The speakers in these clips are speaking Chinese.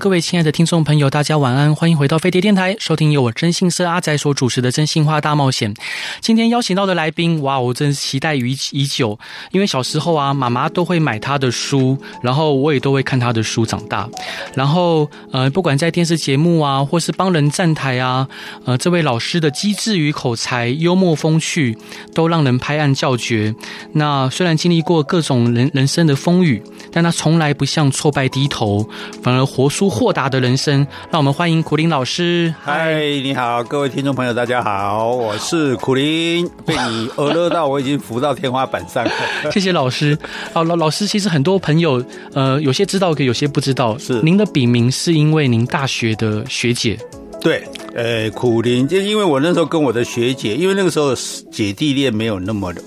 各位亲爱的听众朋友，大家晚安，欢迎回到飞碟电台，收听由我真心社阿仔所主持的《真心话大冒险》。今天邀请到的来宾，哇，我真是期待已已久，因为小时候啊，妈妈都会买他的书，然后我也都会看他的书长大。然后呃，不管在电视节目啊，或是帮人站台啊，呃，这位老师的机智与口才、幽默风趣，都让人拍案叫绝。那虽然经历过各种人人生的风雨，但他从来不向挫败低头，反而活出豁达的人生，让我们欢迎苦林老师。嗨，你好，各位听众朋友，大家好，我是苦林。被你讹乐到，我已经浮到天花板上了。谢谢老师。好，老老师，其实很多朋友，呃，有些知道，有些不知道。是您的笔名是因为您大学的学姐。对，呃，苦林，就因为我那时候跟我的学姐，因为那个时候姐弟恋没有那么的。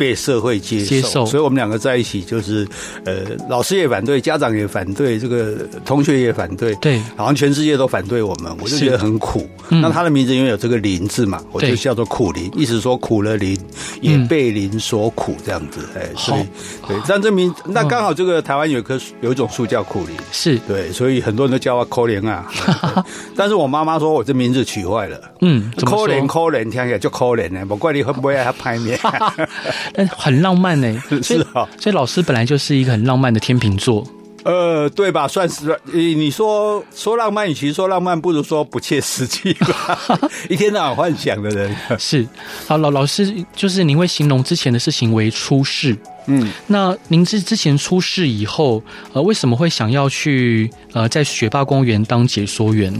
被社会接受，接受，所以我们两个在一起就是，呃，老师也反对，家长也反对，这个同学也反对，对，好像全世界都反对我们，我就觉得很苦。那他的名字因为有这个“林”字嘛，我就叫做苦林，意思说苦了苓，也被林所苦这样子。哎，所以对，但这名那刚好这个台湾有一棵有一种树叫苦林，是。对，所以很多人都叫我苦林啊。但是我妈妈说我这名字取坏了，嗯，苦苓苦苓听起来就可怜呢，我怪你会不会爱他拍面。但很浪漫呢，是啊，所以老师本来就是一个很浪漫的天秤座，呃，对吧？算是，你说说浪漫，与其说浪漫，不如说不切实际吧。一天到晚幻想的人是。好，老老师就是您会形容之前的事情为出事，嗯，那您之之前出事以后，呃，为什么会想要去呃在学霸公园当解说员？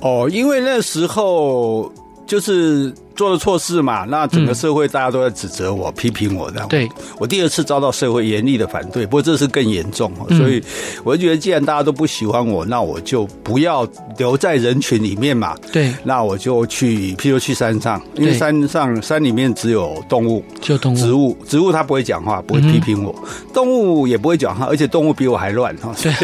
哦，因为那时候就是。做了错事嘛，那整个社会大家都在指责我、嗯、批评我这样。对，我第二次遭到社会严厉的反对，不过这次更严重，所以我就觉得，既然大家都不喜欢我，那我就不要留在人群里面嘛。对，那我就去，譬如去山上，因为山上山里面只有动物，就动物，植物，植物它不会讲话，不会批评我，嗯、动物也不会讲话，而且动物比我还乱哈，所以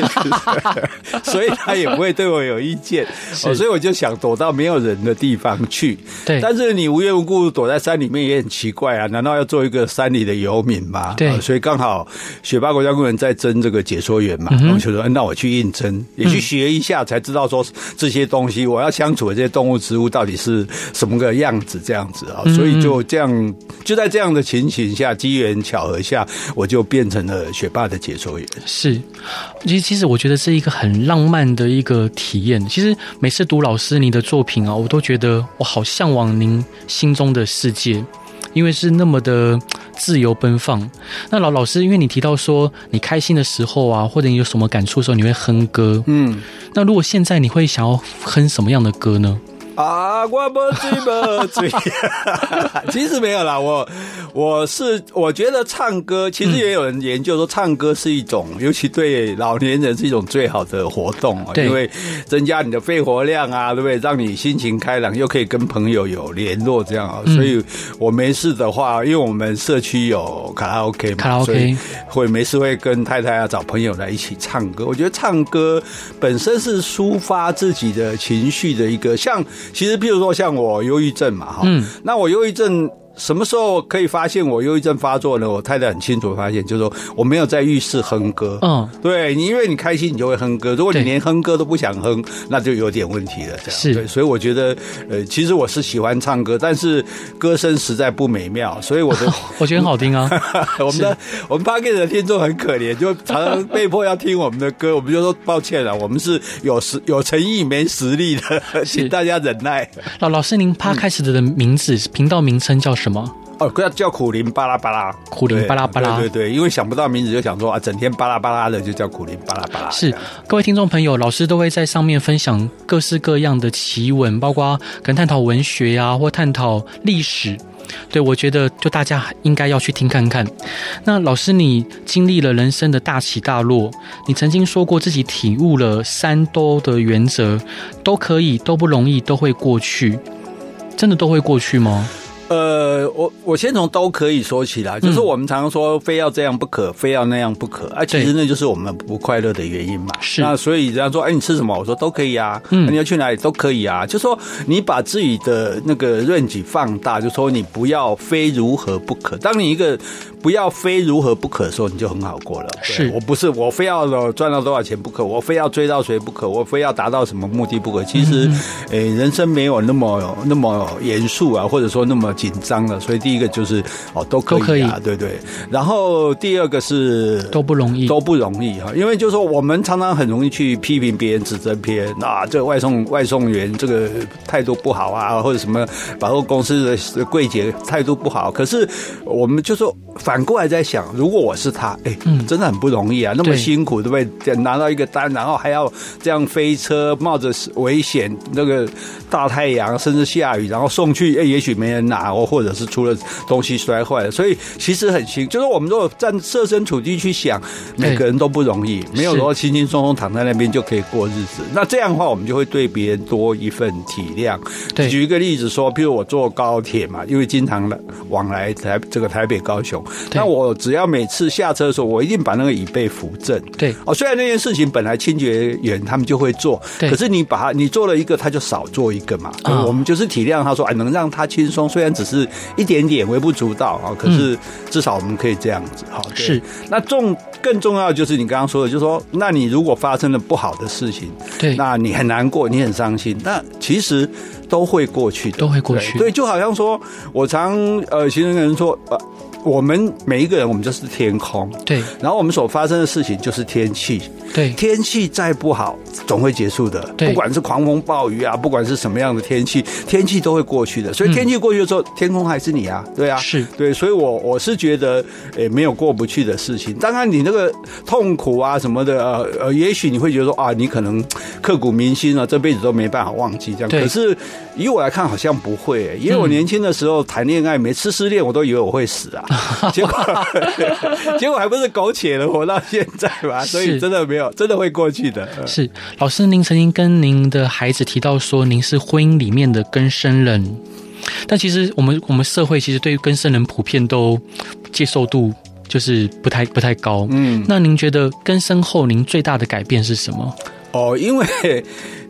所以它也不会对我有意见，所以我就想躲到没有人的地方去。对，但是你。你无缘无故躲在山里面也很奇怪啊！难道要做一个山里的游民吗？对，所以刚好雪霸国家公园在征这个解说员嘛，我就说，那我去应征，也去学一下，才知道说这些东西，我要相处的这些动物植物到底是什么个样子，这样子啊。所以就这样，就在这样的情形下，机缘巧合下，我就变成了雪霸的解说员。是，其实其实我觉得是一个很浪漫的一个体验。其实每次读老师你的作品啊，我都觉得我好向往您。心中的世界，因为是那么的自由奔放。那老老师，因为你提到说你开心的时候啊，或者你有什么感触的时候，你会哼歌。嗯，那如果现在你会想要哼什么样的歌呢？啊，我不醉不醉，其实没有啦。我我是我觉得唱歌，其实也有人研究说，唱歌是一种，尤其对老年人是一种最好的活动啊，因为增加你的肺活量啊，对不对？让你心情开朗，又可以跟朋友有联络，这样啊。所以我没事的话，因为我们社区有卡拉 OK 嘛，卡拉 OK 会没事会跟太太啊找朋友来一起唱歌。我觉得唱歌本身是抒发自己的情绪的一个像。其实，譬如说，像我忧郁症嘛，哈，嗯，那我忧郁症。什么时候可以发现我忧郁症发作呢？我太太很清楚发现，就是说我没有在浴室哼歌。嗯，对你，因为你开心，你就会哼歌。如果你连哼歌都不想哼，那就有点问题了。这样是对，所以我觉得，呃，其实我是喜欢唱歌，但是歌声实在不美妙，所以我的 我觉得很好听啊。我们的我们 Podcast 的听众很可怜，就常常被迫要听我们的歌，我们就说抱歉了，我们是有实有诚意没实力的，请大家忍耐。老老师，您 Podcast 的名字频道名称叫什么？哦，叫叫苦苓巴拉巴拉，苦苓巴拉巴拉，对对对，因为想不到名字，就想说啊，整天巴拉巴拉的，就叫苦苓巴拉巴拉。是，各位听众朋友，老师都会在上面分享各式各样的奇闻，包括可能探讨文学呀、啊，或探讨历史。对，我觉得就大家应该要去听看看。那老师，你经历了人生的大起大落，你曾经说过自己体悟了三都的原则，都可以，都不容易，都会过去。真的都会过去吗？呃，我我先从都可以说起来，就是我们常常说非要这样不可，非要那样不可，啊，其实那就是我们不快乐的原因嘛。是，那所以人家说，哎，你吃什么？我说都可以啊。嗯，你要去哪里都可以啊。就说你把自己的那个 range 放大，就说你不要非如何不可。当你一个不要非如何不可的时候，你就很好过了。是我不是我非要赚到多少钱不可，我非要追到谁不可，我非要达到什么目的不可。其实，哎，人生没有那么那么严肃啊，或者说那么。紧张了，所以第一个就是哦，都可以啊，可以对对。然后第二个是都不容易，都不容易哈，因为就是说我们常常很容易去批评别人、指责别人啊，这个外送外送员这个态度不好啊，或者什么百货公司的柜姐态度不好。可是我们就说反过来在想，如果我是他，哎，真的很不容易啊，那么辛苦，对不对？拿到一个单，然后还要这样飞车，冒着危险，那个大太阳，甚至下雨，然后送去，哎，也许没人拿。然后或者是出了东西摔坏了，所以其实很辛。就是我们如果站设身处地去想，每个人都不容易，没有说轻轻松松躺在那边就可以过日子。那这样的话，我们就会对别人多一份体谅。对，举一个例子说，譬如我坐高铁嘛，因为经常往来台这个台北高雄，那我只要每次下车的时候，我一定把那个椅背扶正。对，哦，虽然那件事情本来清洁员他们就会做，可是你把他你做了一个，他就少做一个嘛。我们就是体谅他说，哎，能让他轻松，虽然。只是一点点微不足道啊，可是至少我们可以这样子哈。是，那重更重要的就是你刚刚说的，就是说，那你如果发生了不好的事情，对，那你很难过，你很伤心，那其实都会过去的，都会过去。对，对，就好像说我常呃，其实有人说呃。我们每一个人，我们就是天空。对。然后我们所发生的事情就是天气。对。天气再不好，总会结束的。对。不管是狂风暴雨啊，不管是什么样的天气，天气都会过去的。所以天气过去的时候，嗯、天空还是你啊，对啊。是。对，所以我我是觉得，诶，没有过不去的事情。当然，你那个痛苦啊什么的，呃呃，也许你会觉得说啊，你可能刻骨铭心啊，这辈子都没办法忘记这样。可是以我来看，好像不会。因为我年轻的时候谈恋爱，每次失恋，我都以为我会死啊。结果，结果还不是苟且的活到现在吧？所以真的没有，真的会过去的。是老师，您曾经跟您的孩子提到说，您是婚姻里面的根生人，但其实我们我们社会其实对于更生人普遍都接受度就是不太不太高。嗯，那您觉得根生后您最大的改变是什么？哦，因为。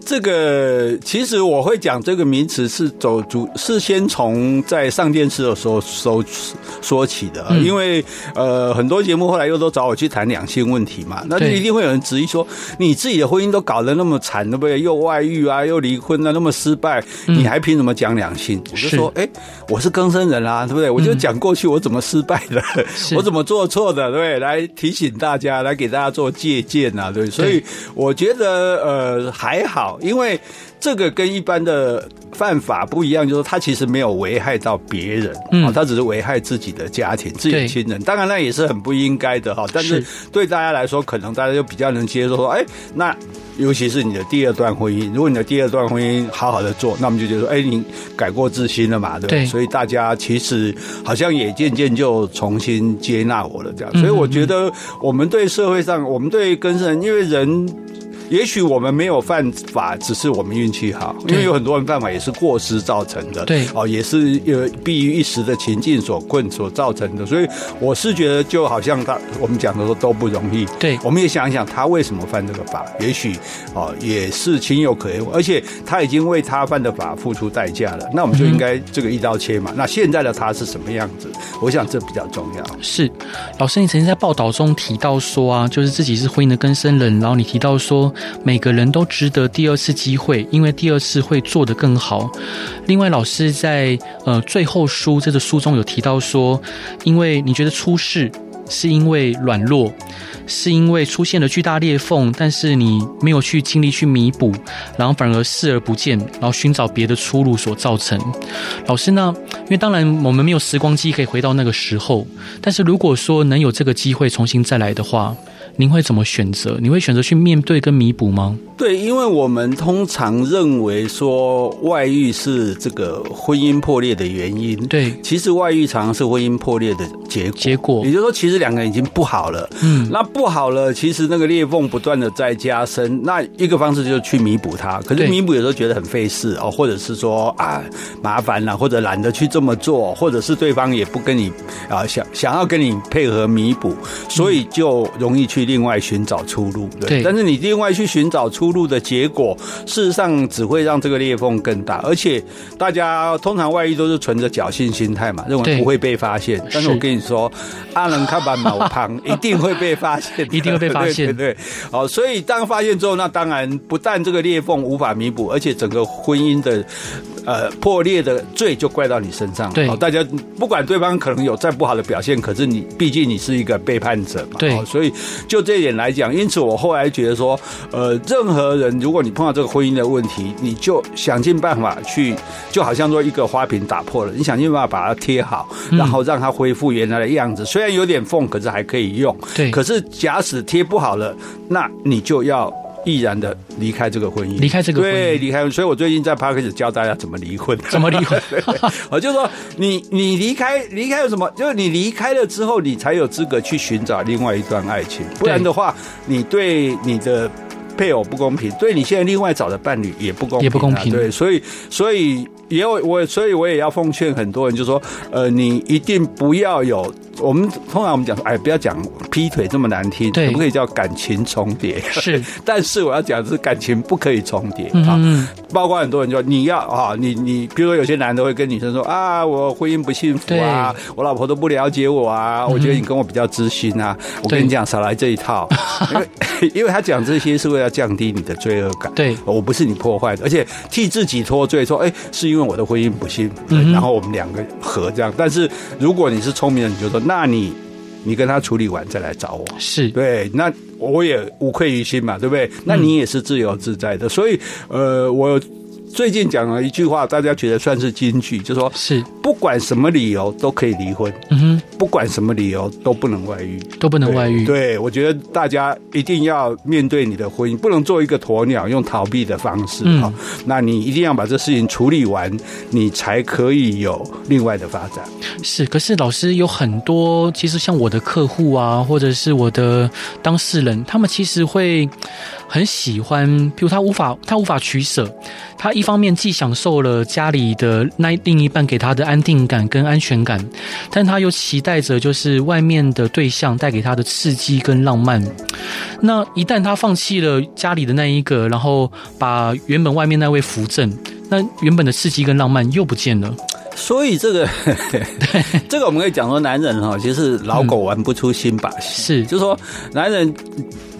这个其实我会讲这个名词是走主，是先从在上电视的时候说说起的，因为呃很多节目后来又都找我去谈两性问题嘛，那就一定会有人质疑说，你自己的婚姻都搞得那么惨，对不对？又外遇啊，又离婚啊，那么失败，你还凭什么讲两性？我就说，哎，我是更生人啊，对不对？我就讲过去我怎么失败的，我怎么做错的，对不对？来提醒大家，来给大家做借鉴啊，对，所以我觉得呃还好。因为这个跟一般的犯法不一样，就是他其实没有危害到别人，嗯，他只是危害自己的家庭、自己的亲人。当然，那也是很不应该的哈。但是对大家来说，可能大家就比较能接受说，哎，那尤其是你的第二段婚姻，如果你的第二段婚姻好好的做，那我们就觉得说，哎，你改过自新了嘛，对不对？所以大家其实好像也渐渐就重新接纳我了，这样。所以我觉得，我们对社会上，我们对更生人，因为人。也许我们没有犯法，只是我们运气好，因为有很多人犯法也是过失造成的。对，哦，也是呃，避于一时的情境所困所造成的。所以我是觉得，就好像他我们讲的说都不容易。对，我们也想一想他为什么犯这个法，也许哦也是情有可原，而且他已经为他犯的法付出代价了。那我们就应该这个一刀切嘛。那现在的他是什么样子？我想这比较重要。是，老师，你曾经在报道中提到说啊，就是自己是婚姻的根生人，然后你提到说。每个人都值得第二次机会，因为第二次会做得更好。另外，老师在呃最后书这个书中有提到说，因为你觉得出事是因为软弱，是因为出现了巨大裂缝，但是你没有去尽力去弥补，然后反而视而不见，然后寻找别的出路所造成。老师呢？因为当然我们没有时光机可以回到那个时候，但是如果说能有这个机会重新再来的话。您会怎么选择？你会选择去面对跟弥补吗？对，因为我们通常认为说外遇是这个婚姻破裂的原因。对，其实外遇常常是婚姻破裂的结果。结果，也就是说，其实两个人已经不好了。嗯，那不好了，其实那个裂缝不断的在加深。那一个方式就是去弥补它。可是弥补有时候觉得很费事哦，或者是说啊麻烦了，或者懒得去这么做，或者是对方也不跟你啊想想要跟你配合弥补，所以就容易去另外寻找出路。对，对，但是你另外去寻找出路的结果，事实上只会让这个裂缝更大。而且大家通常外遇都是存着侥幸心态嘛，认为不会被发现。但是我跟你说，阿能看板毛旁一定会被发现，一定会被发现。对，对对，好，所以当发现之后，那当然不但这个裂缝无法弥补，而且整个婚姻的。呃，破裂的罪就怪到你身上。对，大家不管对方可能有再不好的表现，可是你毕竟你是一个背叛者嘛。对，所以就这一点来讲，因此我后来觉得说，呃，任何人如果你碰到这个婚姻的问题，你就想尽办法去，就好像说一个花瓶打破了，你想尽办法把它贴好，然后让它恢复原来的样子。嗯、虽然有点缝，可是还可以用。对，可是假使贴不好了，那你就要。毅然的离开这个婚姻，离开这个婚姻，对，离开。所以我最近在 Podcast 教大家怎么离婚，怎么离婚。我就说，你你离开，离开有什么？就是你离开了之后，你才有资格去寻找另外一段爱情。不然的话，你对你的配偶不公平，对你现在另外找的伴侣也不公平，也不公平。对，所以所以也有我，所以我也要奉劝很多人，就是说，呃，你一定不要有。我们通常我们讲说，哎，不要讲劈腿这么难听，可不可以叫感情重叠？是，但是我要讲的是感情不可以重叠啊。嗯，包括很多人说你要啊，你你，比如说有些男的会跟女生说啊，我婚姻不幸福啊，我老婆都不了解我啊，我觉得你跟我比较知心啊。我跟你讲，少来这一套，因为 因为他讲这些是为了降低你的罪恶感。对，我不是你破坏的，而且替自己脱罪，说哎，是因为我的婚姻不幸福，然后我们两个和这样。但是如果你是聪明人，你就说。那你，你跟他处理完再来找我，是对。那我也无愧于心嘛，对不对？那你也是自由自在的。所以，呃，我。最近讲了一句话，大家觉得算是金句，就说是不管什么理由都可以离婚，嗯哼，不管什么理由都不能外遇，都不能外遇。对，我觉得大家一定要面对你的婚姻，不能做一个鸵鸟，用逃避的方式。好，那你一定要把这事情处理完，你才可以有另外的发展。是，可是老师有很多，其实像我的客户啊，或者是我的当事人，他们其实会。很喜欢，譬如他无法，他无法取舍。他一方面既享受了家里的那另一半给他的安定感跟安全感，但他又期待着就是外面的对象带给他的刺激跟浪漫。那一旦他放弃了家里的那一个，然后把原本外面那位扶正，那原本的刺激跟浪漫又不见了。所以这个，对，这个我们可以讲说，男人哈，其实老狗玩不出新把戏。是，就是说男人。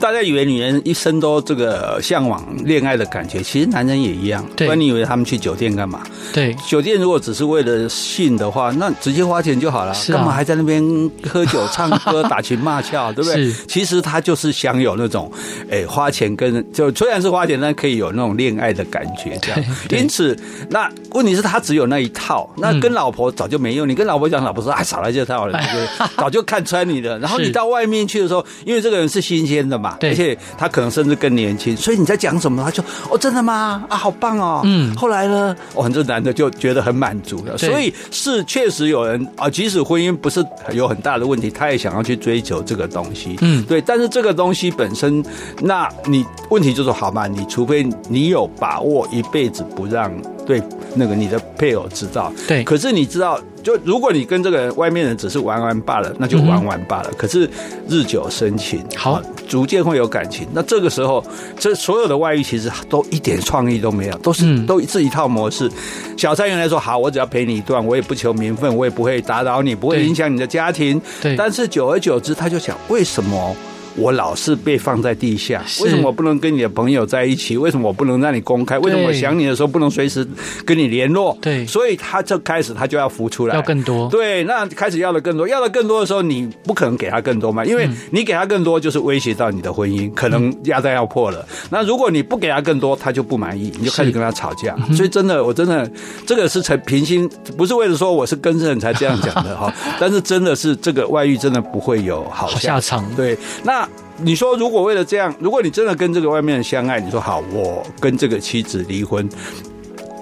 大家以为女人一生都这个向往恋爱的感觉，其实男人也一样。对，不然你以为他们去酒店干嘛？对，酒店如果只是为了性的话，那直接花钱就好了，干嘛还在那边喝酒、唱歌、打情骂俏，对不对？其实他就是想有那种，哎，花钱跟就虽然是花钱，但可以有那种恋爱的感觉，这样。因此，那问题是他只有那一套，那跟老婆早就没用。你跟老婆讲，老婆说啊，少来这套了，早就看穿你了。然后你到外面去的时候，因为这个人是新鲜的嘛。对，而且他可能甚至更年轻，所以你在讲什么，他就哦，真的吗？啊，好棒哦。嗯，后来呢，哦，这男的就觉得很满足了。所以是确实有人啊，即使婚姻不是有很大的问题，他也想要去追求这个东西。嗯，对。但是这个东西本身，那你问题就是好嘛？你除非你有把握一辈子不让对那个你的配偶知道。对。可是你知道。就如果你跟这个人外面人只是玩玩罢了，那就玩玩罢了。嗯、可是日久生情，好，逐渐会有感情。那这个时候，这所有的外遇其实都一点创意都没有，都是、嗯、都是一套模式。小三原来说好，我只要陪你一段，我也不求名分，我也不会打扰你，不会影响你的家庭。对。但是久而久之，他就想，为什么？我老是被放在地下，为什么我不能跟你的朋友在一起？为什么我不能让你公开？为什么我想你的时候不能随时跟你联络？对，所以他就开始他就要浮出来，要更多。对，那开始要的更多，要的更多的时候，你不可能给他更多嘛，因为你给他更多就是威胁到你的婚姻，可能压在要破了。那如果你不给他更多，他就不满意，你就开始跟他吵架。所以真的，我真的这个是成平心，不是为了说我是更生人才这样讲的哈，但是真的是这个外遇真的不会有好下场。对，那。那你说，如果为了这样，如果你真的跟这个外面人相爱，你说好，我跟这个妻子离婚。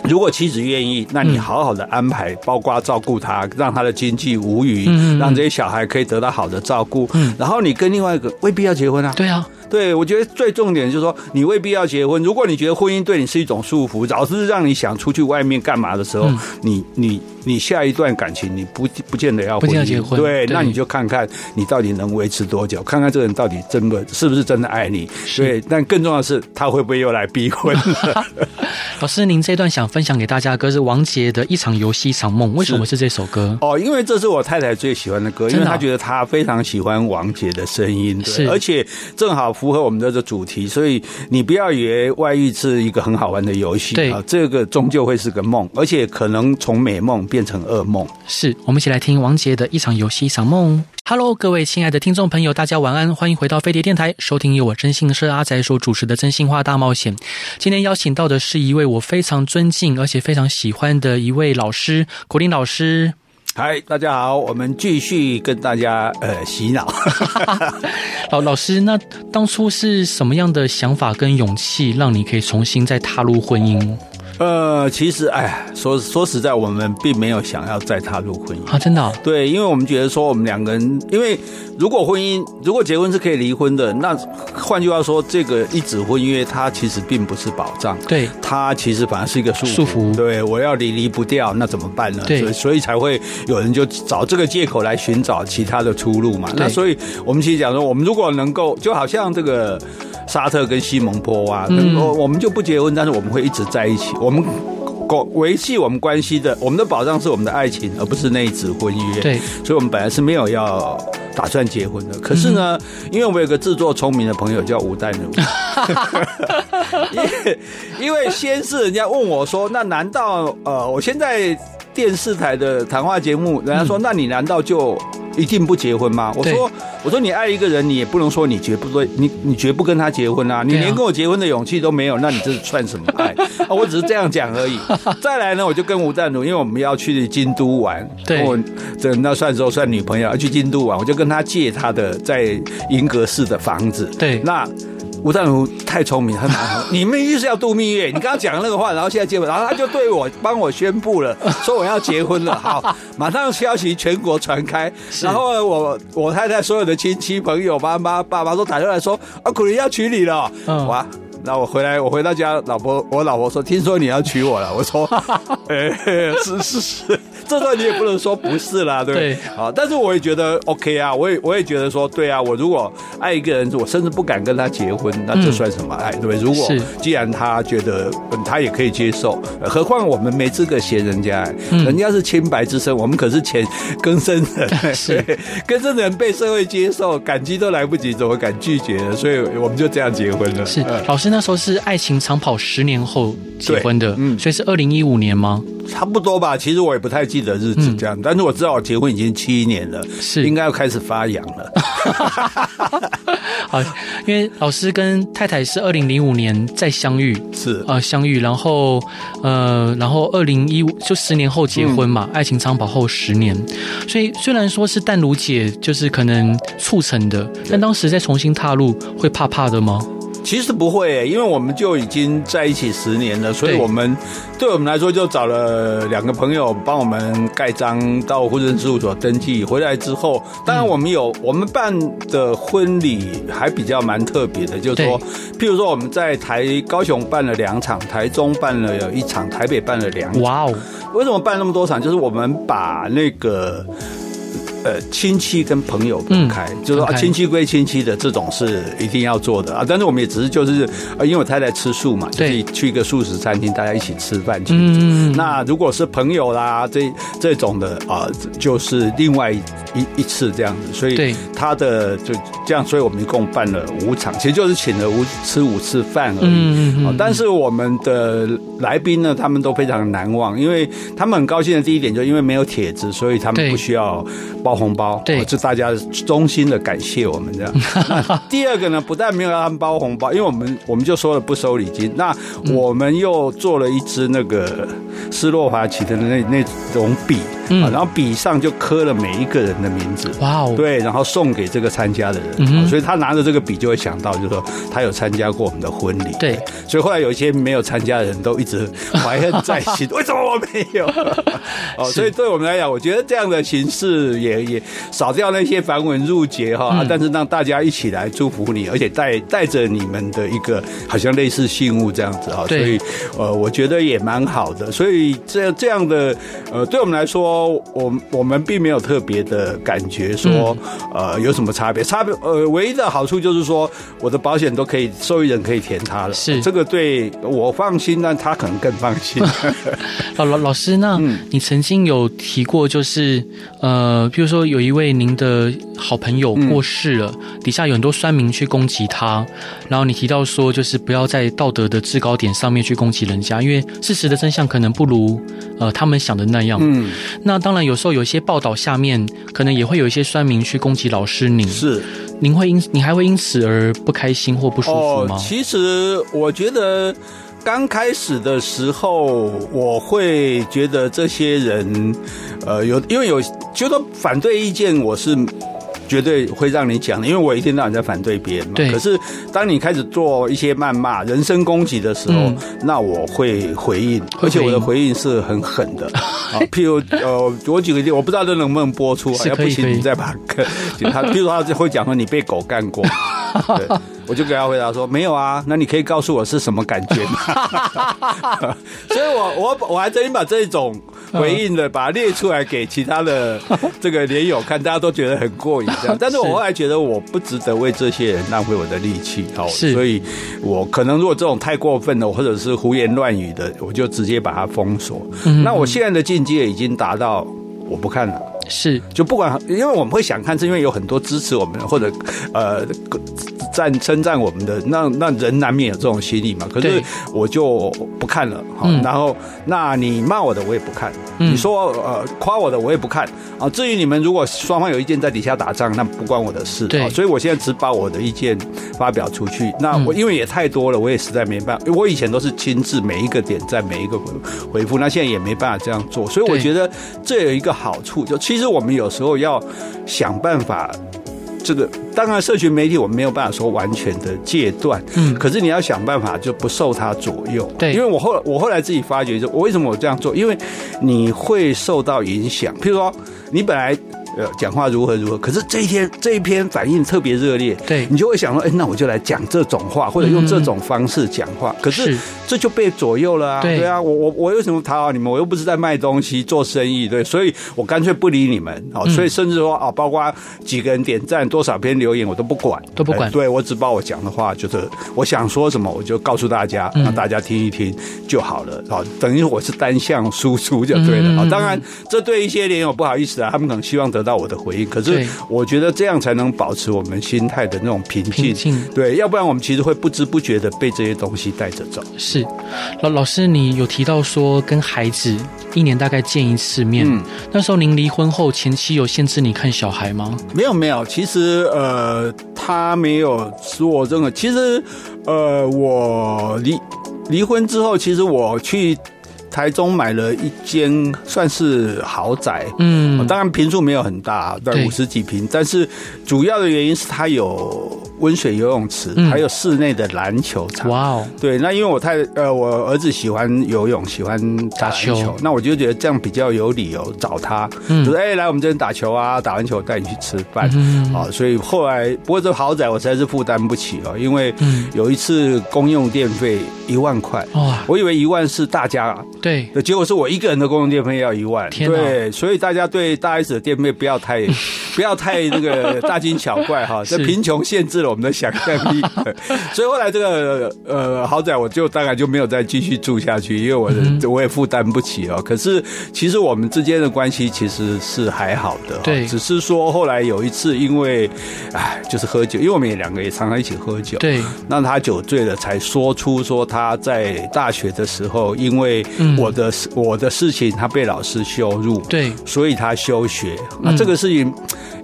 如果妻子愿意，那你好好的安排，包括照顾他，让他的经济无虞，让这些小孩可以得到好的照顾。然后你跟另外一个未必要结婚啊。对啊。对，我觉得最重点就是说，你未必要结婚。如果你觉得婚姻对你是一种束缚，老是让你想出去外面干嘛的时候，嗯、你你你下一段感情你不不见得要婚姻，不结婚。对，对，那你就看看你到底能维持多久，看看这个人到底真的是不是真的爱你。对，但更重要的是，他会不会又来逼婚？老师，您这段想分享给大家的歌是王杰的一场游戏一场梦，为什么是这首歌？哦，因为这是我太太最喜欢的歌，因为她觉得她非常喜欢王杰的声音，对，是，而且正好。符合我们的这主题，所以你不要以为外遇是一个很好玩的游戏啊，这个终究会是个梦，而且可能从美梦变成噩梦。是，我们一起来听王杰的一场游戏一场梦。Hello，各位亲爱的听众朋友，大家晚安，欢迎回到飞碟电台，收听由我真心社阿仔所主持的《真心话大冒险》。今天邀请到的是一位我非常尊敬而且非常喜欢的一位老师，国林老师。嗨，大家好，我们继续跟大家呃洗脑。老老师，那当初是什么样的想法跟勇气，让你可以重新再踏入婚姻？呃，其实，哎，说说实在，我们并没有想要再踏入婚姻啊，真的、哦。对，因为我们觉得说，我们两个人，因为如果婚姻，如果结婚是可以离婚的，那换句话说，这个一纸婚约它其实并不是保障，对，它其实反而是一个束缚。束缚。对，我要离离不掉，那怎么办呢？对，所以，才会有人就找这个借口来寻找其他的出路嘛。那所以我们其实讲说，我们如果能够，就好像这个沙特跟西蒙波娃，嗯，我们就不结婚，但是我们会一直在一起。我们维系我们关系的，我们的保障是我们的爱情，而不是那一纸婚约。对，所以我们本来是没有要打算结婚的。可是呢，嗯、因为我们有个自作聪明的朋友叫吴淡如，因为因为先是人家问我说：“那难道呃，我现在电视台的谈话节目，人家说，那你难道就？”一定不结婚吗？我说，我说你爱一个人，你也不能说你绝不对，你你绝不跟他结婚啊！你连跟我结婚的勇气都没有，那你这是算什么爱 啊？我只是这样讲而已。再来呢，我就跟吴淡如，因为我们要去京都玩，对，我这那算时候算女朋友要去京都玩，我就跟他借他的在银阁寺的房子。对，那。吴淡如太聪明，很难。你们意思要度蜜月？你刚刚讲的那个话，然后现在结婚，然后他就对我帮我宣布了，说我要结婚了。好，马上消息全国传开，然后我我太太所有的亲戚朋友、妈妈、爸爸都打电话来说，啊，可能要娶你了。嗯，哇。那我回来，我回到家，老婆，我老婆说，听说你要娶我了。我说，哎，是是是，这段你也不能说不是啦，对不对？好，但是我也觉得 OK 啊，我也我也觉得说，对啊，我如果爱一个人，我甚至不敢跟他结婚，那这算什么爱，对不对？如果既然他觉得他也可以接受，何况我们没资格嫌人家，人家是清白之身，我们可是前更生人，是更生人被社会接受，感激都来不及，怎么敢拒绝呢？所以我们就这样结婚了。是老师。那时候是爱情长跑十年后结婚的，嗯，所以是二零一五年吗？差不多吧，其实我也不太记得日子这样，嗯、但是我知道我结婚已经七年了，是。应该要开始发痒了。好，因为老师跟太太是二零零五年再相遇，是。呃相遇，然后呃然后二零一五就十年后结婚嘛，嗯、爱情长跑后十年，所以虽然说是淡如姐就是可能促成的，但当时再重新踏入会怕怕的吗？其实不会、欸，因为我们就已经在一起十年了，所以我们对我们来说就找了两个朋友帮我们盖章到婚政事务所登记。回来之后，当然我们有我们办的婚礼还比较蛮特别的，就是说，譬如说我们在台高雄办了两场，台中办了有一场，台北办了两场。哇哦！为什么办那么多场？就是我们把那个。呃，亲戚跟朋友分开，嗯、就是说啊，亲戚归亲戚的这种是一定要做的啊。但是我们也只是就是，呃，因为我太太吃素嘛，就可以去一个素食餐厅，大家一起吃饭。嗯、那如果是朋友啦，这这种的啊，就是另外一一次这样子。所以他的就这样，所以我们一共办了五场，其实就是请了五吃五次饭而已。嗯嗯。但是我们的来宾呢，他们都非常难忘，因为他们很高兴的第一点，就因为没有帖子，所以他们不需要包。包红包，对，这大家衷心的感谢我们这样。第二个呢，不但没有让他们包红包，因为我们我们就说了不收礼金。那我们又做了一支那个斯洛伐奇的那那种笔。嗯，然后笔上就刻了每一个人的名字，哇哦，对，然后送给这个参加的人，嗯，所以他拿着这个笔就会想到，就是说他有参加过我们的婚礼，对，所以后来有一些没有参加的人都一直怀恨在心，为什么我没有？哦，所以对我们来讲，我觉得这样的形式也也少掉那些繁文缛节哈，但是让大家一起来祝福你，而且带带着你们的一个好像类似信物这样子哈，所以呃，我觉得也蛮好的，所以这这样的呃，对我们来说，我我们并没有特别的感觉说呃有什么差别，差别呃唯一的好处就是说我的保险都可以受益人可以填他了，是。这个对我放心，那他可能更放心。老老老师，那你曾经有提过，就是呃，比如说有一位您的好朋友过世了，底下有很多酸民去攻击他，然后你提到说，就是不要在道德的制高点上面去攻击人家，因为事实的真相可能不如呃他们想的那样。嗯，那当然有时候有些报道下面可能也会有一些酸民去攻击老师您，是您会因你还会因此而不开心或不舒服吗？哦，其实我觉得。刚开始的时候，我会觉得这些人，呃，有因为有觉得反对意见，我是绝对会让你讲的，因为我一天到晚在反对别人嘛。对。可是当你开始做一些谩骂、人身攻击的时候，嗯、那我会回应，而且我的回应是很狠的。啊，譬如呃，我举个例，我不知道这能不能播出，要不行你再把他，譬如他会讲说你被狗干过。对，我就给他回答说没有啊，那你可以告诉我是什么感觉吗？所以我我我还真把这种回应的把它列出来给其他的 这个连友看，大家都觉得很过瘾这样。但是我后来觉得我不值得为这些人浪费我的力气，好，所以我可能如果这种太过分的或者是胡言乱语的，我就直接把它封锁。那我现在的境界已经达到我不看了。是，就不管，因为我们会想看，是因为有很多支持我们或者呃赞称赞我们的，那那人难免有这种心理嘛。可是我就不看了，好，然后那你骂我的我也不看，你说呃夸我的我也不看啊。至于你们如果双方有意见在底下打仗，那不关我的事。对，所以我现在只把我的意见发表出去。那我因为也太多了，我也实在没办法。我以前都是亲自每一个点赞每一个回复，那现在也没办法这样做。所以我觉得这有一个好处，就其实我们有时候要想办法，这个当然社群媒体我们没有办法说完全的戒断，嗯，可是你要想办法就不受它左右，对，因为我后我后来自己发觉，就我为什么我这样做，因为你会受到影响，譬如说你本来。呃，讲话如何如何，可是这一天这一篇反应特别热烈，对，你就会想说，哎，那我就来讲这种话，或者用这种方式讲话。可是这就被左右了啊，对啊，我我我为什么讨好你们？我又不是在卖东西做生意，对，所以我干脆不理你们。哦，所以甚至说啊，包括几个人点赞，多少篇留言，我都不管，都不管。对，我只把我讲的话，就是我想说什么，我就告诉大家，让大家听一听就好了。好，等于我是单向输出就对了。好，当然这对一些连友不好意思啊，他们可能希望得到我的回应，可是我觉得这样才能保持我们心态的那种平静。对，要不然我们其实会不知不觉的被这些东西带着走。是，老老师，你有提到说跟孩子一年大概见一次面，嗯，那时候您离婚后，前妻有限制你看小孩吗？没有，没有。其实呃，他没有说任何。其实呃，我离离婚之后，其实我去。台中买了一间算是豪宅，嗯，当然坪数没有很大，在五十几坪，但是主要的原因是它有温水游泳池，还有室内的篮球场。哇哦，对，那因为我太呃，我儿子喜欢游泳，喜欢打篮球，那我就觉得这样比较有理由找他，嗯，就是哎，来我们这边打球啊，打完球带你去吃饭，嗯，啊，所以后来不过这豪宅我实在是负担不起哦，因为有一次公用电费一万块，哇，我以为一万是大家。对，结果是我一个人的公用电费要一万，对，所以大家对大 S 的电费不要太 不要太那个大惊小怪哈，这贫穷限制了我们的想象力，所以后来这个呃豪宅我就大概就没有再继续住下去，因为我的我也负担不起哦。可是其实我们之间的关系其实是还好的，对，只是说后来有一次因为哎就是喝酒，因为我们也两个也常常一起喝酒，对，那他酒醉了才说出说他在大学的时候因为。我的事，我的事情，他被老师羞辱，对，所以他休学。那这个事情，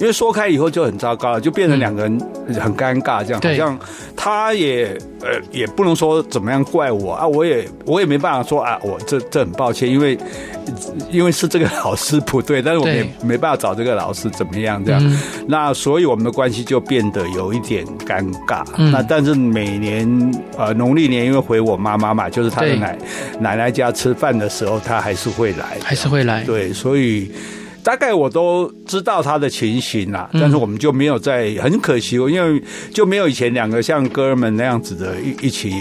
因为说开以后就很糟糕了，就变成两个人很尴尬，这样，好像他也呃也不能说怎么样怪我啊，我也我也没办法说啊，我这这很抱歉，因为因为是这个老师不对，但是我们也没办法找这个老师怎么样这样，嗯、那所以我们的关系就变得有一点尴尬。嗯、那但是每年呃农历年因为回我妈妈嘛，就是她的奶奶奶家吃饭的时候，她还是会来，还是会来。对，所以。大概我都知道他的情形啦，但是我们就没有在，很可惜，因为就没有以前两个像哥们那样子的一一起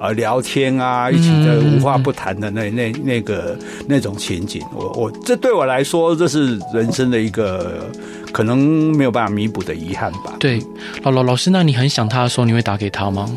呃聊天啊，一起的无话不谈的那那那个那种情景。我我这对我来说，这是人生的一个可能没有办法弥补的遗憾吧。对，老老老师，那你很想他的时候，你会打给他吗？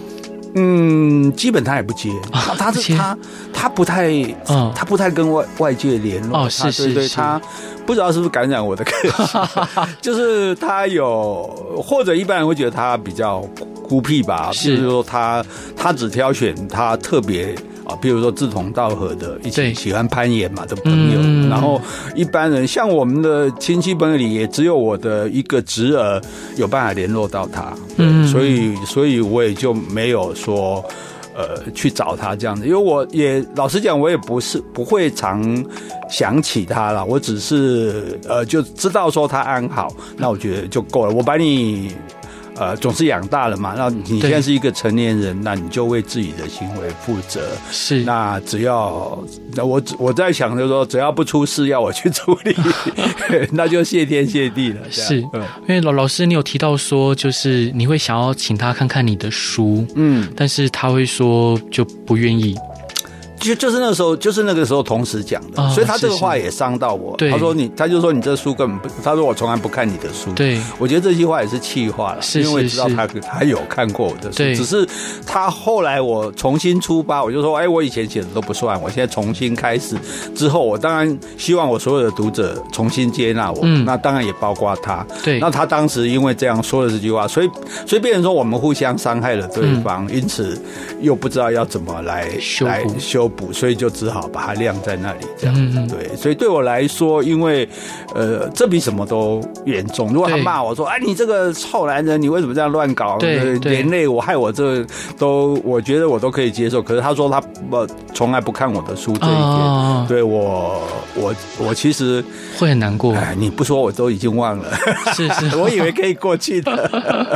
嗯，基本他也不接，他他是他他不太，嗯，他不太跟外外界联络。哦，是是是，他。不知道是不是感染我的个性，就是他有，或者一般人会觉得他比较孤僻吧。是，就是说他他只挑选他特别啊，比如说志同道合的，一起喜欢攀岩嘛的朋友。嗯、然后一般人像我们的亲戚朋友里，也只有我的一个侄儿有办法联络到他。嗯，所以所以我也就没有说。呃，去找他这样子，因为我也老实讲，我也不是不会常想起他了，我只是呃就知道说他安好，那我觉得就够了。我把你。呃，总是养大了嘛，那你现在是一个成年人，那你就为自己的行为负责。是，那只要那我我在想，就是说，只要不出事要我去处理，那就谢天谢地了。是，因为老老师，你有提到说，就是你会想要请他看看你的书，嗯，但是他会说就不愿意。就就是那个时候，就是那个时候同时讲的，哦、所以他这个话也伤到我。他说你，他就说你这书根本不，他说我从来不看你的书。对，我觉得这句话也是气话了，是是是因为知道他他有看过我的书，对。只是他后来我重新出发，我就说，哎，我以前写的都不算，我现在重新开始之后，我当然希望我所有的读者重新接纳我，嗯、那当然也包括他。对，那他当时因为这样说了这句话，所以所以变成说我们互相伤害了对方，嗯、因此又不知道要怎么来修来修补，所以就只。好把它晾在那里，这样子对。所以对我来说，因为呃，这比什么都严重。如果他骂我说：“哎，你这个臭男人，你为什么这样乱搞？对连累我，害我这都，我觉得我都可以接受。”可是他说他不从来不看我的书这一点，对我，我我其实会很难过。哎，你不说我都已经忘了，是是，我以为可以过去的。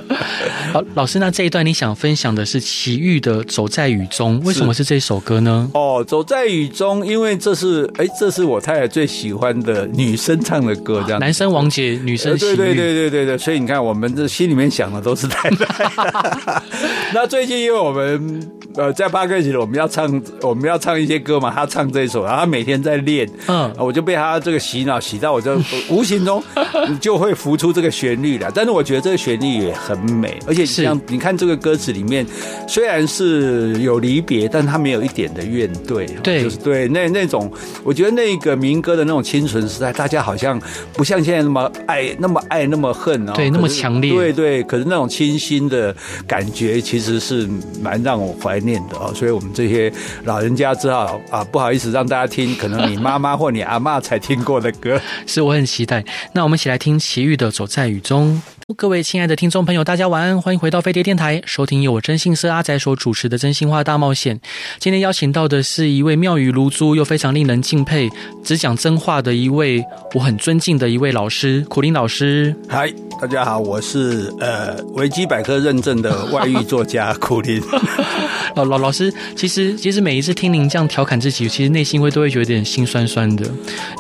好，老师，那这一段你想分享的是齐豫的《走在雨中》，为什么是这首歌呢？哦，走在雨。中，因为这是哎，这是我太太最喜欢的女生唱的歌，这样。男生王杰，女生。对对对对对对，所以你看，我们这心里面想的都是太太。那最近因为我们呃在八个级我们要唱我们要唱一些歌嘛，他唱这首，然后他每天在练，嗯，我就被他这个洗脑洗到，我就无形中 就会浮出这个旋律了。但是我觉得这个旋律也很美，而且像你看这个歌词里面，虽然是有离别，但他没有一点的怨怼。对。对，那那种，我觉得那个民歌的那种清纯时代，大家好像不像现在那么爱，那么爱，那么恨哦，对，那么强烈，对对。可是那种清新的感觉，其实是蛮让我怀念的哦。所以我们这些老人家知道啊，不好意思让大家听，可能你妈妈或你阿嬷才听过的歌，是我很期待。那我们一起来听齐豫的《走在雨中》。各位亲爱的听众朋友，大家晚安，欢迎回到飞碟电台，收听由我真心社阿仔所主持的《真心话大冒险》。今天邀请到的是一位妙语如珠又非常令人敬佩、只讲真话的一位我很尊敬的一位老师——苦林老师。嗨，大家好，我是呃维基百科认证的外遇作家 苦林。老老老师，其实其实每一次听您这样调侃自己，其实内心会都会觉得有点心酸酸的，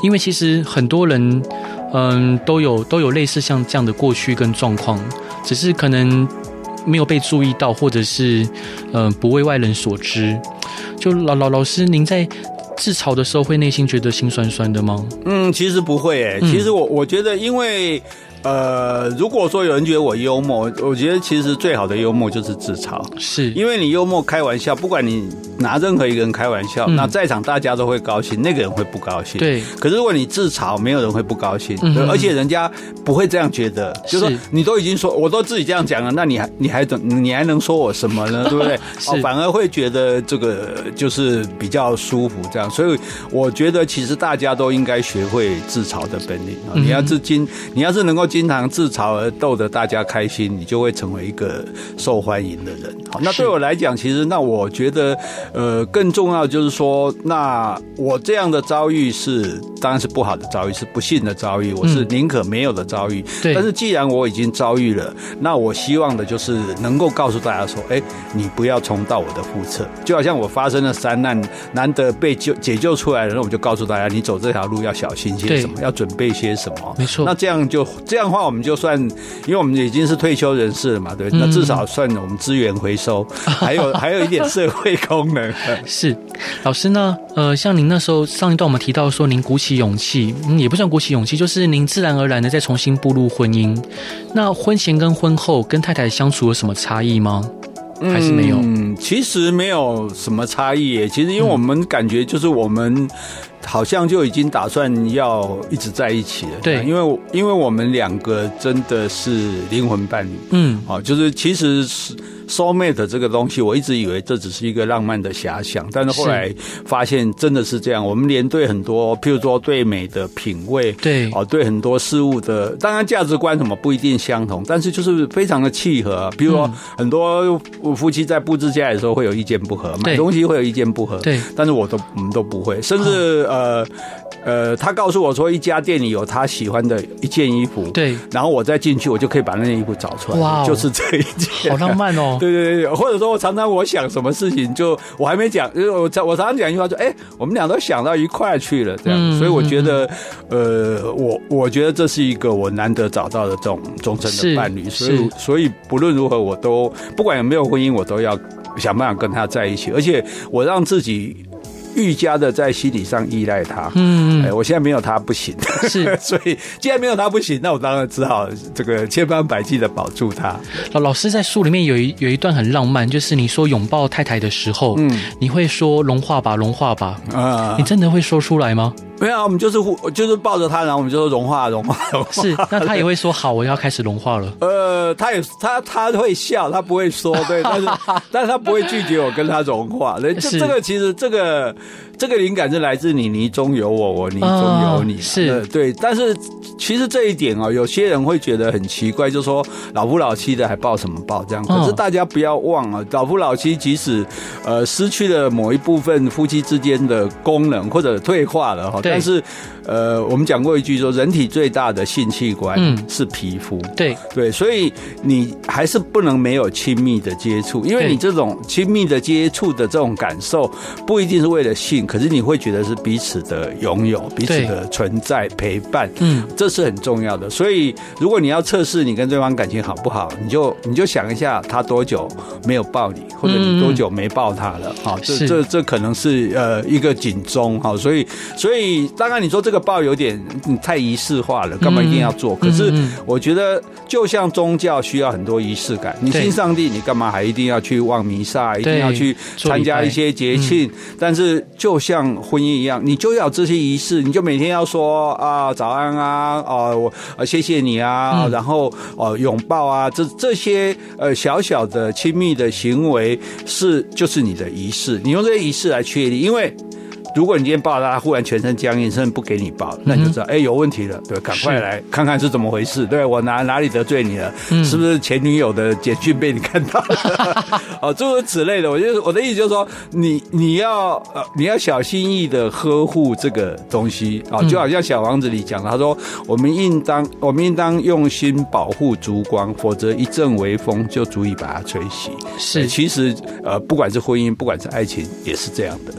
因为其实很多人。嗯，都有都有类似像这样的过去跟状况，只是可能没有被注意到，或者是嗯不为外人所知。就老老老师，您在自嘲的时候会内心觉得心酸酸的吗？嗯，其实不会诶，其实我我觉得因为。呃，如果说有人觉得我幽默，我觉得其实最好的幽默就是自嘲，是因为你幽默开玩笑，不管你拿任何一个人开玩笑，嗯、那在场大家都会高兴，那个人会不高兴。对。可是如果你自嘲，没有人会不高兴，嗯、而且人家不会这样觉得，是就是说你都已经说，我都自己这样讲了，那你还你还怎你还能说我什么呢？对不对？是、哦。反而会觉得这个就是比较舒服这样，所以我觉得其实大家都应该学会自嘲的本领你要自今，你要是能够。经常自嘲而逗得大家开心，你就会成为一个受欢迎的人。好，那对我来讲，其实那我觉得，呃，更重要就是说，那我这样的遭遇是当然是不好的遭遇，是不幸的遭遇，我是宁可没有的遭遇。对。但是既然我已经遭遇了，那我希望的就是能够告诉大家说，哎，你不要重蹈我的覆辙。就好像我发生了灾难，难得被救解救出来了，那我就告诉大家，你走这条路要小心些什么，要准备些什么。没错。那这样就这样的话，我们就算，因为我们已经是退休人士了嘛，对，那至少算我们资源回收，还有还有一点社会功能。是，老师呢？呃，像您那时候上一段我们提到说，您鼓起勇气，嗯，也不算鼓起勇气，就是您自然而然的再重新步入婚姻。那婚前跟婚后跟太太相处有什么差异吗？还是没有？嗯，其实没有什么差异耶。其实因为我们感觉就是我们。好像就已经打算要一直在一起了，对，因为因为我们两个真的是灵魂伴侣，嗯，哦，就是其实是 soul mate 这个东西，我一直以为这只是一个浪漫的遐想，但是后来发现真的是这样。我们连对很多，譬如说对美的品味，对，哦，对很多事物的，当然价值观什么不一定相同，但是就是非常的契合。比如说很多夫妻在布置家里的时候会有意见不合，买东西会有意见不合，对，但是我都我们都不会，甚至。呃呃，他告诉我说，一家店里有他喜欢的一件衣服，对，然后我再进去，我就可以把那件衣服找出来，哇，就是这一件，好浪漫哦。对对对，或者说我常常我想什么事情，就我还没讲，就是我我常常讲一句话，说，哎，我们俩都想到一块去了，这样，嗯、所以我觉得，呃，我我觉得这是一个我难得找到的这种终身的伴侣，所以所以不论如何，我都不管有没有婚姻，我都要想办法跟他在一起，而且我让自己。愈加的在心理上依赖他，嗯，哎，我现在没有他不行，是，所以既然没有他不行，那我当然只好这个千方百计的保住他。老老师在书里面有一有一段很浪漫，就是你说拥抱太太的时候，嗯，你会说融化吧，融化吧，啊，你真的会说出来吗？没有，我们就是就是抱着他，然后我们就说融化融化融化。是，那他也会说好，我要开始融化了。呃，他也他他会笑，他不会说，对，但是 但是他不会拒绝我跟他融化。这这个其实这个这个灵感是来自你，你中有我，我泥中有你。是，对。但是其实这一点哦，有些人会觉得很奇怪，就说老夫老妻的还抱什么抱这样？可是大家不要忘了，老夫老妻即使呃失去了某一部分夫妻之间的功能或者退化了哈。但是，呃，我们讲过一句说，人体最大的性器官是皮肤。嗯、对对，所以你还是不能没有亲密的接触，因为你这种亲密的接触的这种感受，不一定是为了性，可是你会觉得是彼此的拥有、彼此的存在、陪伴。嗯，这是很重要的。所以，如果你要测试你跟对方感情好不好，你就你就想一下，他多久没有抱你，或者你多久没抱他了？好、嗯，这这这可能是呃一个警钟。好，所以所以。当然，你说这个抱有点太仪式化了，干嘛一定要做？可是我觉得，就像宗教需要很多仪式感，你信上帝，你干嘛还一定要去望弥撒，一定要去参加一些节庆？但是，就像婚姻一样，你就要这些仪式，你就每天要说啊早安啊，哦我谢谢你啊，然后哦拥抱啊，这这些呃小小的亲密的行为是就是你的仪式，你用这些仪式来确立，因为。如果你今天抱他，忽然全身僵硬，甚至不给你抱，那你就知道，哎、有问题了，对，赶快来看看是怎么回事。对，我哪哪里得罪你了？嗯、是不是前女友的简讯被你看到了？哦，诸如此类的。我觉得我的意思就是说，你你要呃你要小心翼翼的呵护这个东西啊，就好像小王子里讲的，他说，我们应当我们应当用心保护烛光，否则一阵微风就足以把它吹熄。是，其实呃，不管是婚姻，不管是爱情，也是这样的。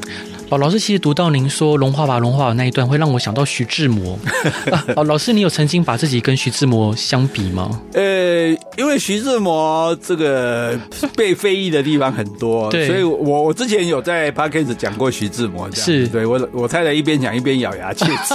哦，老师，其实读到您说“融化吧，融化吧”那一段，会让我想到徐志摩。哦，老师，你有曾经把自己跟徐志摩相比吗？呃，因为徐志摩这个被非议的地方很多，对，所以我我之前有在 Podcast 讲过徐志摩是。对我我太太一边讲一边咬牙切齿，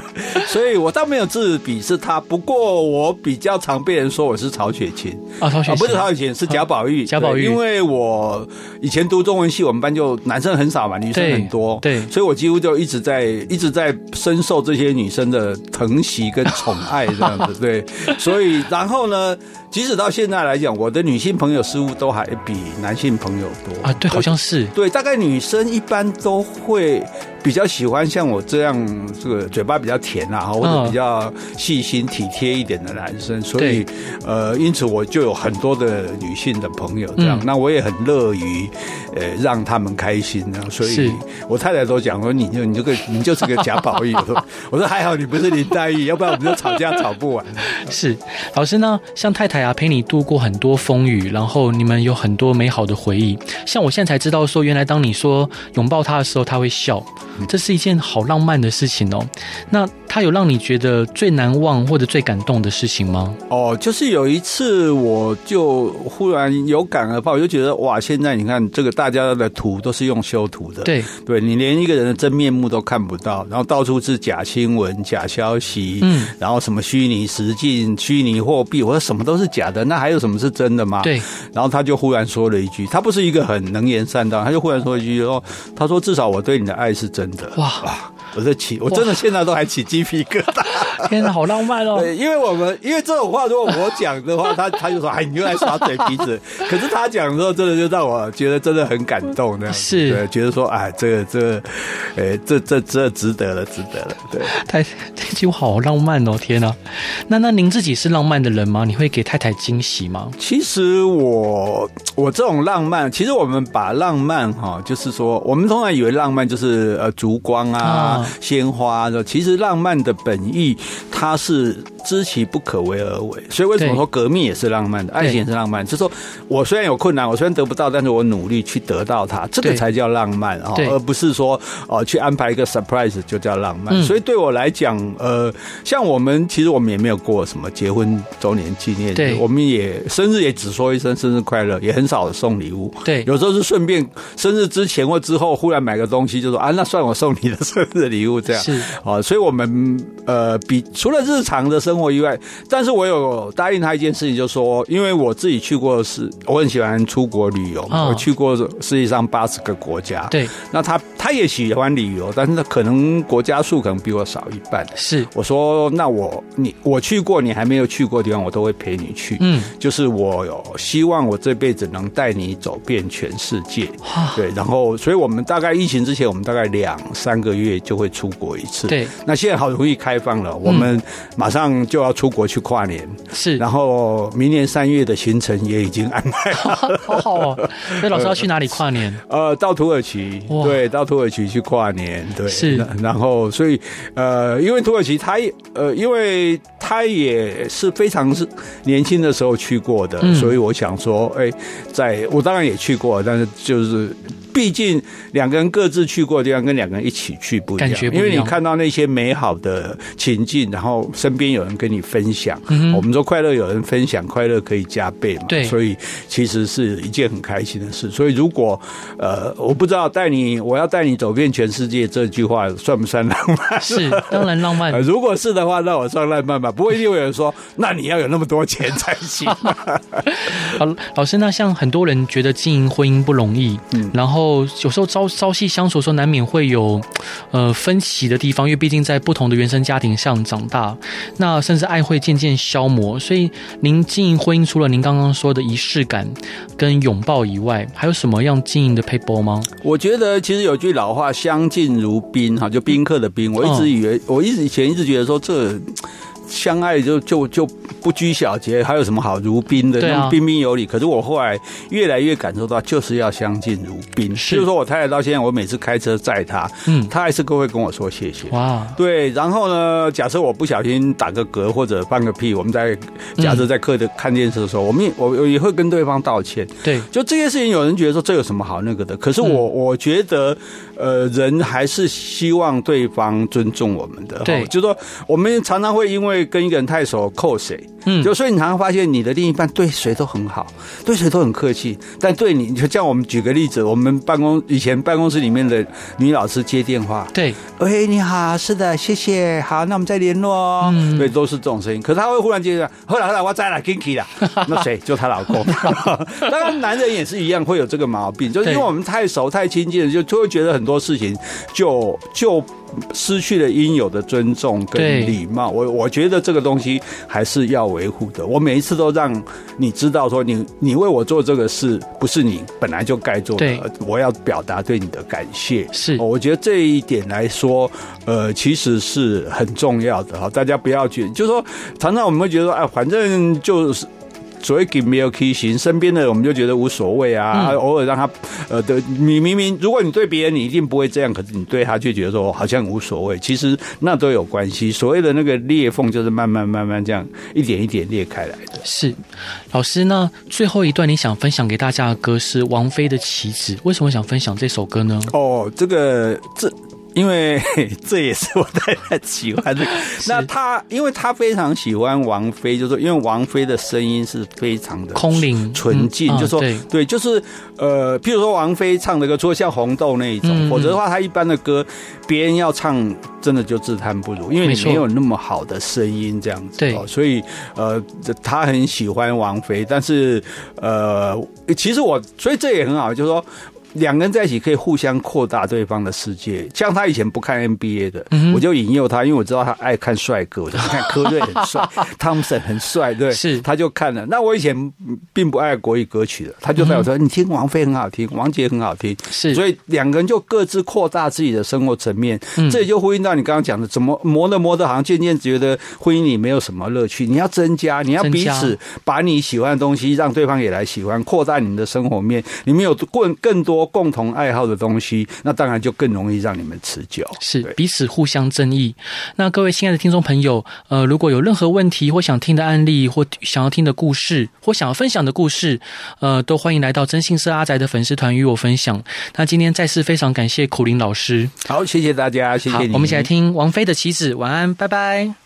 所以我倒没有自比是他，不过我比较常被人说我是曹雪芹。啊，曹雪芹、哦、不是曹雪芹，是贾宝玉，贾宝玉，因为我以前读中文系，我们班就男生很少嘛，女生很多。对，所以我几乎就一直在一直在深受这些女生的疼惜跟宠爱这样子，对，所以然后呢，即使到现在来讲，我的女性朋友似乎都还比男性朋友多啊，对，好像是，对，大概女生一般都会比较喜欢像我这样，这个嘴巴比较甜啊，或者比较细心体贴一点的男生，所以呃，因此我就有很多的女性的朋友这样，那我也很乐于呃让他们开心啊。所以我太太都讲说，你就你这个你就是个贾宝玉，我 说我说还好你不是林黛玉，要不然我们就吵架吵不完。是。老师呢，像太太啊陪你度过很多风雨，然后你们有很多美好的回忆。像我现在才知道说，原来当你说拥抱他的时候，他会笑。这是一件好浪漫的事情哦。那他有让你觉得最难忘或者最感动的事情吗？哦，就是有一次，我就忽然有感而发，我就觉得哇，现在你看这个大家的图都是用修图的，对，对你连一个人的真面目都看不到，然后到处是假新闻、假消息，嗯，然后什么虚拟实境、虚拟货币，我说什么都是假的，那还有什么是真的吗？对。然后他就忽然说了一句，他不是一个很能言善道，他就忽然说一句哦，他说至少我对你的爱是真的。哇哇！我在起，我真的现在都还起鸡皮疙瘩。天哪，好浪漫哦！对，因为我们因为这种话，如果我讲的话，他他就说：“哎，你又来耍嘴皮子。”可是他讲的时候，真的就让我觉得真的很感动，那样是对，觉得说：“哎，这个这个，哎，这这这值得了，值得了。”对，太这句话好浪漫哦！天哪，那那您自己是浪漫的人吗？你会给太太惊喜吗？其实我我这种浪漫，其实我们把浪漫哈，就是说，我们通常以为浪漫就是呃烛光啊、鲜花的，其实浪漫的本意。它是知其不可为而为，所以为什么说革命也是浪漫的，爱情也是浪漫？就是说我虽然有困难，我虽然得不到，但是我努力去得到它，这个才叫浪漫啊，而不是说哦去安排一个 surprise 就叫浪漫。所以对我来讲，呃，像我们其实我们也没有过什么结婚周年纪念日，我们也生日也只说一声生日快乐，也很少送礼物。对，有时候是顺便生日之前或之后忽然买个东西，就说啊，那算我送你的生日礼物这样。是啊，所以我们呃比。除了日常的生活以外，但是我有答应他一件事情，就是说，因为我自己去过是，我很喜欢出国旅游，我去过世界上八十个国家。对，那他他也喜欢旅游，但是他可能国家数可能比我少一半。是，我说那我你我去过你还没有去过的地方，我都会陪你去。嗯，就是我有希望我这辈子能带你走遍全世界。对，然后所以我们大概疫情之前，我们大概两三个月就会出国一次。对，那现在好容易开放了，我们。嗯，马上就要出国去跨年，是，然后明年三月的行程也已经安排好了，好好哦。那老师要去哪里跨年？呃，到土耳其，对，到土耳其去跨年，对，是。然后，所以，呃，因为土耳其他也，呃，因为他也是非常是年轻的时候去过的，嗯，所以我想说，哎，在我当然也去过，但是就是。毕竟两个人各自去过的地方，跟两个人一起去不一样。感觉。因为你看到那些美好的情境，然后身边有人跟你分享。嗯、我们说快乐有人分享，快乐可以加倍嘛。对，所以其实是一件很开心的事。所以如果呃，我不知道带你，我要带你走遍全世界这句话算不算浪漫？是，当然浪漫。如果是的话，那我算浪漫吧。不会一定会有人说，那你要有那么多钱才行。好，老师，那像很多人觉得经营婚姻不容易，嗯，然后。有时候朝朝夕相处的时候，难免会有呃分歧的地方，因为毕竟在不同的原生家庭上长大，那甚至爱会渐渐消磨。所以，您经营婚姻除了您刚刚说的仪式感跟拥抱以外，还有什么样经营的撇步吗？我觉得其实有句老话“相敬如宾”哈，就宾客的宾。我一直以为，我一直以前一直觉得说这。相爱就就就不拘小节，还有什么好如宾的？那种彬彬有礼。可是我后来越来越感受到，就是要相敬如宾。是，就是说我太太到现在，我每次开车载她，嗯，她还是都会跟我说谢谢。哇，对。然后呢，假设我不小心打个嗝或者放个屁，我们在假设在客厅看电视的时候，我们也我我也会跟对方道歉。对，就这些事情，有人觉得说这有什么好那个的？可是我我觉得，呃，人还是希望对方尊重我们的。对，就是说我们常常会因为。跟一个人太熟，扣谁？嗯，就所以你常常发现你的另一半对谁都很好，对谁都很客气，但对你，就像我们举个例子，我们办公以前办公室里面的女老师接电话，对，喂，你好，是的，谢谢，好，那我们再联络哦。嗯，对，都是这种声音。可是她会忽然接着，后来后来我再来 Kinky 了，那谁？就她老公。当然，男人也是一样，会有这个毛病，就是因为我们太熟太亲近了，就就会觉得很多事情就就。失去了应有的尊重跟礼貌。我我觉得这个东西还是要维护的。我每一次都让你知道说你，你你为我做这个事，不是你本来就该做的，我要表达对你的感谢。是，我觉得这一点来说，呃，其实是很重要的哈。大家不要觉得，就是说，常常我们会觉得说，哎，反正就是。所谓给没有 K 型，身边的人我们就觉得无所谓啊，偶尔让他呃的，你明明如果你对别人你一定不会这样，可是你对他却觉得说好像无所谓，其实那都有关系。所谓的那个裂缝就是慢慢慢慢这样一点一点裂开来的。是，老师，那最后一段你想分享给大家的歌是王菲的《棋子》，为什么想分享这首歌呢？哦，这个这。因为 这也是我太太喜欢的。那他，因为他非常喜欢王菲，就是说，因为王菲的声音是非常的空灵纯净，就说对，就是呃，譬如说王菲唱的歌，除了像红豆那一种，否则的话，她一般的歌，别人要唱，真的就自叹不如，因为你没有那么好的声音这样子。对，所以呃，他很喜欢王菲，但是呃，其实我，所以这也很好，就是说。两个人在一起可以互相扩大对方的世界。像他以前不看 NBA 的，嗯、我就引诱他，因为我知道他爱看帅哥，我就看科瑞很帅，汤姆森很帅，对，是他就看了。那我以前并不爱国语歌曲的，他就在我说：“嗯、你听王菲很好听，王杰很好听。”是，所以两个人就各自扩大自己的生活层面。嗯、这也就呼应到你刚刚讲的，怎么磨的磨的，好像渐渐觉得婚姻里没有什么乐趣。你要增加，你要彼此把你喜欢的东西让对方也来喜欢，扩大你们的生活面。你们有更更多。共同爱好的东西，那当然就更容易让你们持久，是彼此互相争议。那各位亲爱的听众朋友，呃，如果有任何问题或想听的案例，或想要听的故事，或想要分享的故事，呃，都欢迎来到征信社阿宅的粉丝团与我分享。那今天再次非常感谢苦林老师，好，谢谢大家，谢谢你。我们一起来听王菲的棋子，晚安，拜拜。